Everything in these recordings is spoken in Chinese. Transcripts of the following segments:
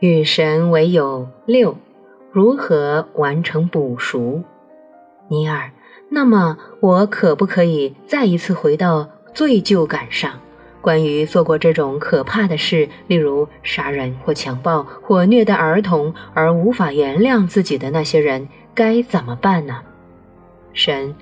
与神为友六，如何完成补赎？尼尔，那么我可不可以再一次回到罪疚感上？关于做过这种可怕的事，例如杀人或强暴或虐待儿童而无法原谅自己的那些人，该怎么办呢？神，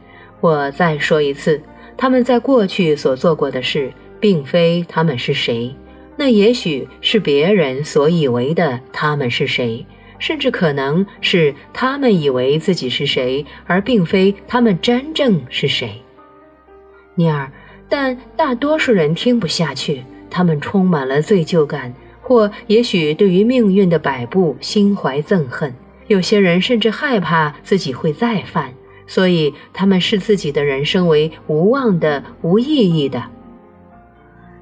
我再说一次，他们在过去所做过的事，并非他们是谁。那也许是别人所以为的他们是谁，甚至可能是他们以为自己是谁，而并非他们真正是谁。尼尔，但大多数人听不下去，他们充满了罪疚感，或也许对于命运的摆布心怀憎恨。有些人甚至害怕自己会再犯，所以他们视自己的人生为无望的、无意义的。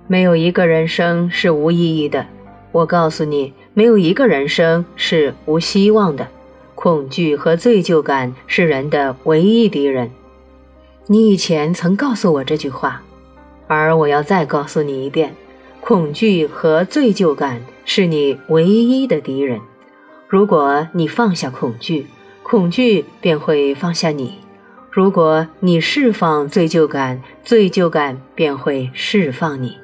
没有一个人生是无意义的，我告诉你，没有一个人生是无希望的。恐惧和罪疚感是人的唯一敌人。你以前曾告诉我这句话，而我要再告诉你一遍：恐惧和罪疚感是你唯一的敌人。如果你放下恐惧，恐惧便会放下你；如果你释放罪疚感，罪疚感便会释放你。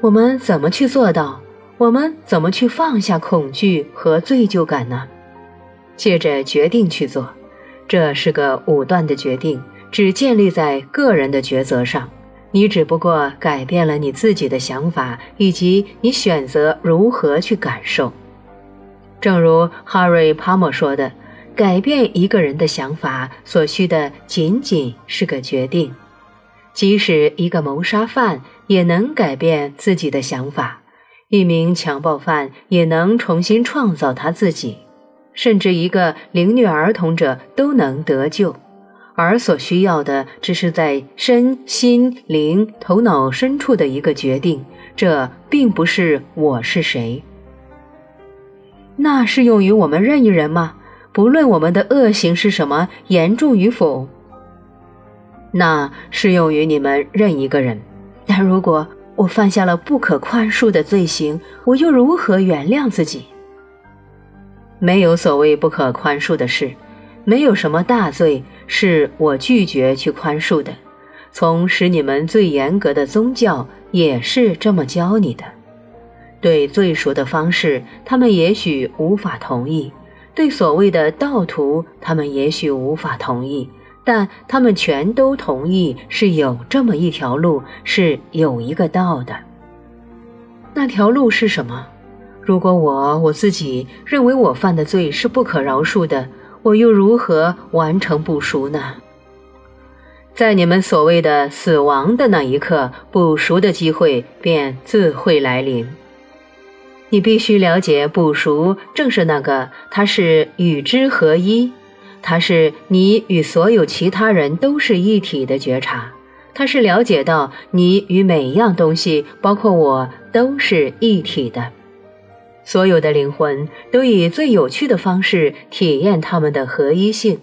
我们怎么去做到？我们怎么去放下恐惧和罪疚感呢？借着决定去做，这是个武断的决定，只建立在个人的抉择上。你只不过改变了你自己的想法，以及你选择如何去感受。正如哈瑞·帕默说的：“改变一个人的想法所需的仅仅是个决定。”即使一个谋杀犯也能改变自己的想法，一名强暴犯也能重新创造他自己，甚至一个凌虐儿童者都能得救，而所需要的只是在身心灵头脑深处的一个决定。这并不是我是谁。那适用于我们任意人吗？不论我们的恶行是什么，严重与否。那适用于你们任一个人，但如果我犯下了不可宽恕的罪行，我又如何原谅自己？没有所谓不可宽恕的事，没有什么大罪是我拒绝去宽恕的。从使你们最严格的宗教也是这么教你的。对罪赎的方式，他们也许无法同意；对所谓的道途，他们也许无法同意。但他们全都同意是有这么一条路，是有一个道的。那条路是什么？如果我我自己认为我犯的罪是不可饶恕的，我又如何完成不赎呢？在你们所谓的死亡的那一刻，不赎的机会便自会来临。你必须了解，不赎正是那个，它是与之合一。它是你与所有其他人都是一体的觉察，它是了解到你与每一样东西，包括我，都是一体的。所有的灵魂都以最有趣的方式体验他们的合一性，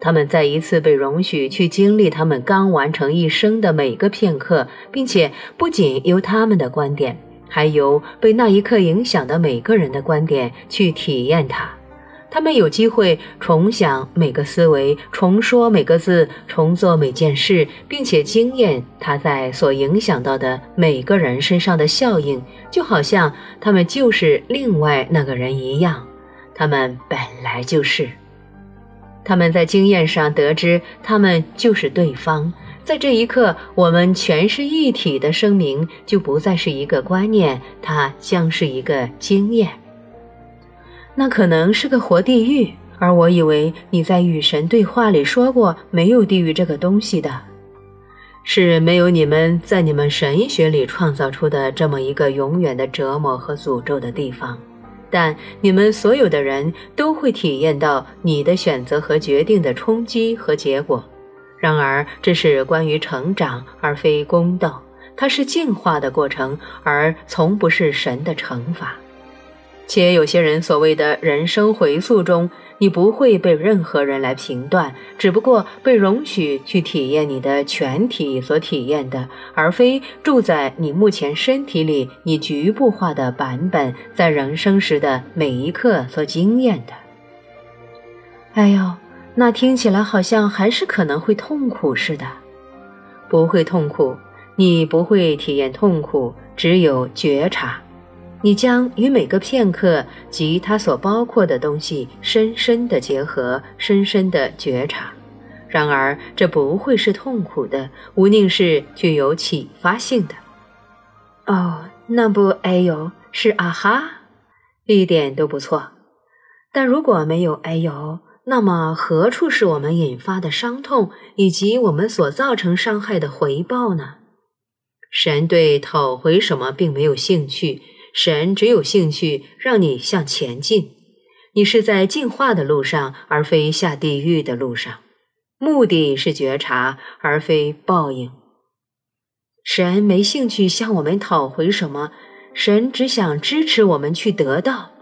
他们再一次被容许去经历他们刚完成一生的每个片刻，并且不仅由他们的观点，还由被那一刻影响的每个人的观点去体验它。他们有机会重想每个思维，重说每个字，重做每件事，并且经验它在所影响到的每个人身上的效应，就好像他们就是另外那个人一样。他们本来就是。他们在经验上得知，他们就是对方。在这一刻，我们全是一体的声明就不再是一个观念，它将是一个经验。那可能是个活地狱，而我以为你在与神对话里说过没有地狱这个东西的，是没有你们在你们神学里创造出的这么一个永远的折磨和诅咒的地方。但你们所有的人都会体验到你的选择和决定的冲击和结果。然而，这是关于成长而非公道，它是进化的过程，而从不是神的惩罚。且有些人所谓的人生回溯中，你不会被任何人来评断，只不过被容许去体验你的全体所体验的，而非住在你目前身体里你局部化的版本在人生时的每一刻所经验的。哎呦，那听起来好像还是可能会痛苦似的。不会痛苦，你不会体验痛苦，只有觉察。你将与每个片刻及它所包括的东西深深的结合，深深的觉察。然而，这不会是痛苦的，无宁是具有启发性的。哦，那不，哎呦，是啊哈，一点都不错。但如果没有哎呦，那么何处是我们引发的伤痛，以及我们所造成伤害的回报呢？神对讨回什么并没有兴趣。神只有兴趣让你向前进，你是在进化的路上，而非下地狱的路上。目的是觉察，而非报应。神没兴趣向我们讨回什么，神只想支持我们去得到。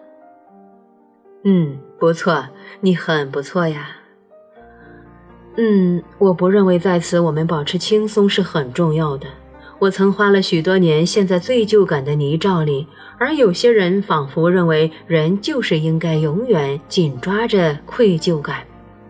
嗯，不错，你很不错呀。嗯，我不认为在此我们保持轻松是很重要的。我曾花了许多年陷在罪疚感的泥沼里。而有些人仿佛认为，人就是应该永远紧抓着愧疚感，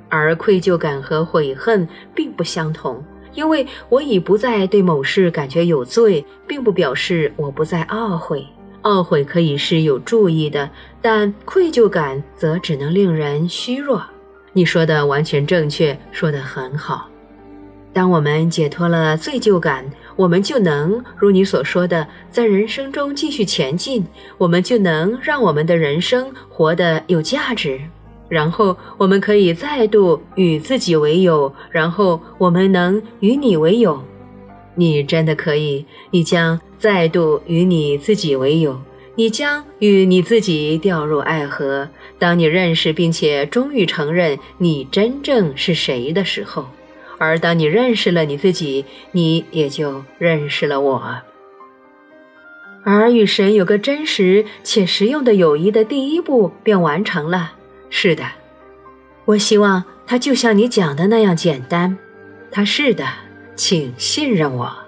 而愧疚感和悔恨并不相同。因为我已不再对某事感觉有罪，并不表示我不再懊悔。懊悔可以是有注意的，但愧疚感则只能令人虚弱。你说的完全正确，说得很好。当我们解脱了罪疚感，我们就能如你所说的，在人生中继续前进。我们就能让我们的人生活得有价值。然后我们可以再度与自己为友，然后我们能与你为友。你真的可以，你将再度与你自己为友，你将与你自己掉入爱河。当你认识并且终于承认你真正是谁的时候。而当你认识了你自己，你也就认识了我。而与神有个真实且实用的友谊的第一步便完成了。是的，我希望它就像你讲的那样简单。它是的，请信任我。